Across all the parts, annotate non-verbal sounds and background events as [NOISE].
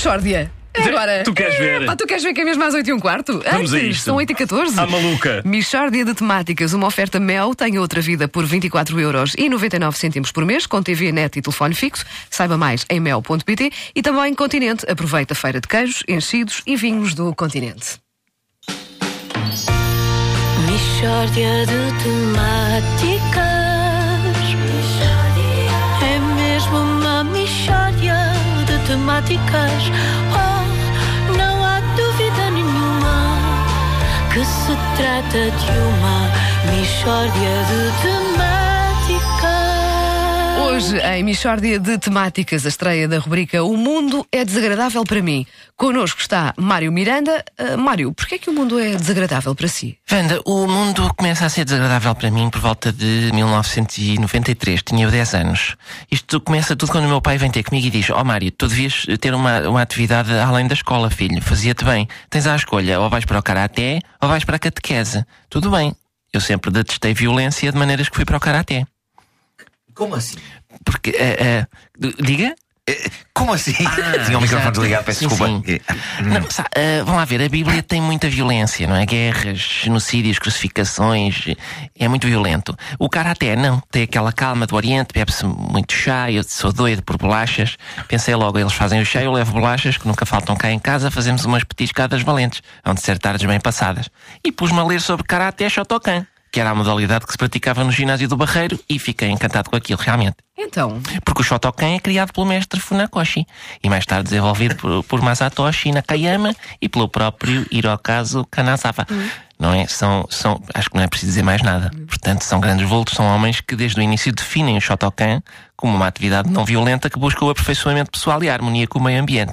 Mexórdia. É agora. Tu queres ver? Pá, tu queres ver que é mesmo às 8 e um quarto? Vamos a Antes, isto. São 8 e 14. À maluca. Michórdia de temáticas, uma oferta Mel, tem outra vida por 24 euros e 99 cêntimos por mês, com TV, net e telefone fixo. Saiba mais em mel.pt e também Continente. Aproveita a feira de queijos, enchidos e vinhos do Continente. Mixórdia de temáticas de temáticas Oh, não há dúvida nenhuma Que se trata de uma mixórdia de temáticas Hoje, em Michórdia de Temáticas, a estreia da rubrica O Mundo é Desagradável para mim. Connosco está Mário Miranda. Ah, Mário, porquê é que o mundo é desagradável para si? Wanda, o mundo começa a ser desagradável para mim por volta de 1993. Tinha eu 10 anos. Isto começa tudo quando o meu pai vem ter comigo e diz: Ó oh, Mário, tu devias ter uma, uma atividade além da escola, filho. Fazia-te bem. Tens à escolha, ou vais para o karaté ou vais para a catequese. Tudo bem. Eu sempre detestei violência de maneiras que fui para o karaté. Como assim? Porque. eh, eh, diga? Como assim? Ah, [LAUGHS] Tinha o microfone desligado, peço Sim, desculpa. sim. Não, sa- ah, vamos lá ver, a Bíblia tem muita violência, não é? Guerras, genocídios, crucificações, é muito violento. O Karaté não, tem aquela calma do Oriente, bebe-se muito chá, eu sou doido por bolachas. Pensei logo, eles fazem o chá, eu levo bolachas, que nunca faltam cá em casa, fazemos umas petiscadas valentes, vão de ser tardes bem passadas. E pus-me a ler sobre Karaté Shotokan, que era a modalidade que se praticava no ginásio do Barreiro, e fiquei encantado com aquilo, realmente. Então, Porque o Shotokan é criado pelo mestre Funakoshi e mais tarde desenvolvido por, por Masatoshi Nakayama e pelo próprio Hirokazu Kanazawa. Não é? São, são, acho que não é preciso dizer mais nada. Portanto, são grandes vultos, são homens que desde o início definem o Shotokan como uma atividade não violenta que busca o aperfeiçoamento pessoal e a harmonia com o meio ambiente.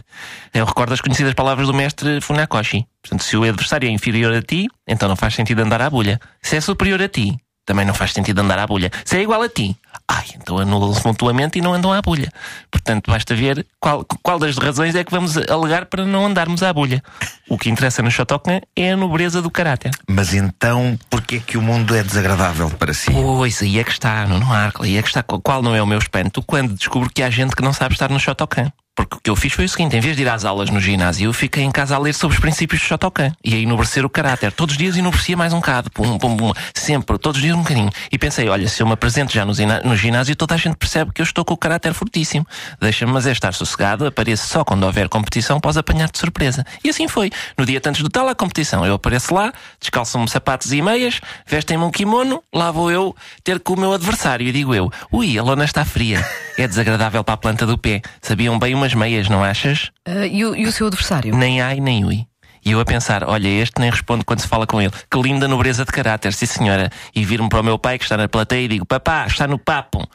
Eu recordo as conhecidas palavras do mestre Funakoshi. Portanto, se o adversário é inferior a ti, então não faz sentido andar à bulha. Se é superior a ti, também não faz sentido andar à bulha. Se é igual a ti, ai, então anulam-se mutuamente e não andam à bulha. Portanto, basta ver qual, qual das razões é que vamos alegar para não andarmos à bulha. O que interessa no Shotokan é a nobreza do caráter. Mas então, porquê é que o mundo é desagradável para si? Pois, aí é que está, no Arco, aí é que está. Qual não é o meu espanto quando descubro que há gente que não sabe estar no Shotokan? Porque o que eu fiz foi o seguinte: em vez de ir às aulas no ginásio, eu fiquei em casa a ler sobre os princípios do Shotokan e a enobrecer o caráter. Todos os dias enobrecia mais um bocado, pum, pum, pum, sempre, todos os dias um bocadinho. E pensei: olha, se eu me apresento já no, ginásio, toda a gente percebe que eu estou com o caráter fortíssimo. Deixa-me, mas é estar sossegado, apareço só quando houver competição, posso apanhar de surpresa. E assim foi. No dia antes do tal a competição, eu apareço lá, descalçam-me sapatos e meias, vestem-me um kimono, lá vou eu ter com o meu adversário e digo eu: ui, a lona está fria. É desagradável para a planta do pé. Sabiam bem umas meias, não achas? ah, e, o, e o seu adversário? Nem ai, nem ui. E eu a pensar, olha, este nem responde quando se fala com ele. Que linda nobreza de caráter, sim senhora. E vir-me para o meu pai que está na plateia e digo, papá, está no papo.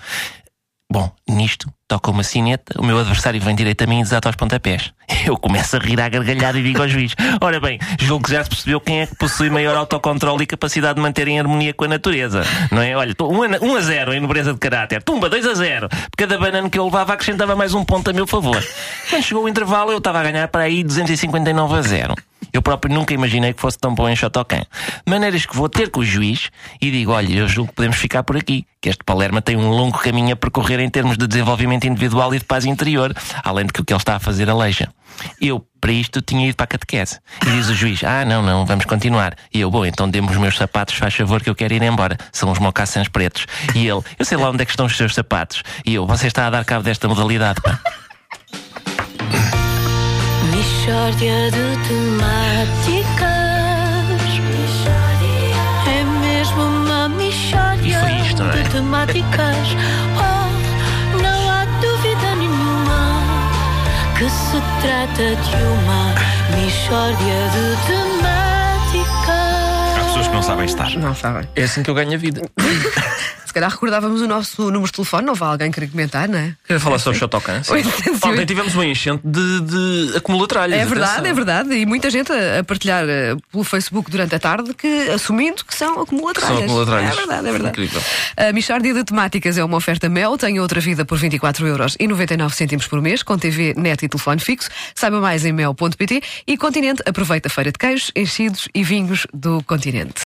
Bom, nisto, toca uma sineta, o meu adversário vem direito a mim e desata aos pontapés. [LAUGHS] Eu começo a rir à gargalhada e digo ao juiz: Ora bem, julgo que já se percebeu quem é que possui maior autocontrole e capacidade de manter em harmonia com a natureza. Não é? Olha, 1 um a, um a 0 em nobreza de caráter. Tumba, 2 a 0. Por cada banana que eu levava acrescentava mais um ponto a meu favor. Quando chegou o intervalo, eu estava a ganhar para aí 259 a 0. Eu próprio nunca imaginei que fosse tão bom em Shotokan. Maneiras que vou ter com o juiz e digo: olha, eu julgo que podemos ficar por aqui, que este Palerma tem um longo caminho a percorrer em termos de desenvolvimento individual e de paz interior, além de que o que ele está a fazer aleija. Eu, para isto, tinha ido para a catequese. E diz o juiz: Ah, não, não, vamos continuar. E eu, bom, então dê-me os meus sapatos, faz favor, que eu quero ir embora. São os mocassins pretos. E ele: Eu sei lá onde é que estão os seus sapatos. E eu: Você está a dar cabo desta modalidade, pá. Mixórdia de temáticas É mesmo uma mixórdia foi isto, é? de temáticas Oh, não há dúvida nenhuma Que se trata de uma mixórdia de temáticas Há pessoas que não sabem estar. Não sabem. É assim que eu ganho a vida. [LAUGHS] Se calhar recordávamos o nosso número de telefone, não vai alguém querer comentar, não é? Quero falar sobre Shotokan. sim. 808. Ontem tivemos uma enchente de, de acumulatralhas. É verdade, atenção. é verdade. E muita gente a, partilhar eh, pelo Facebook durante a tarde que assumindo que são acumulatralhas. São acumulatralhas. É verdade, é verdade. Incrível. A Michórdia de Temáticas é uma oferta Mel, tem outra vida por 24 euros e 99 cêntimos por mês, com TV, net e telefone fixo. Saiba mais em mel.pt e Continente aproveita a feira de queijos, enchidos e vinhos do Continente.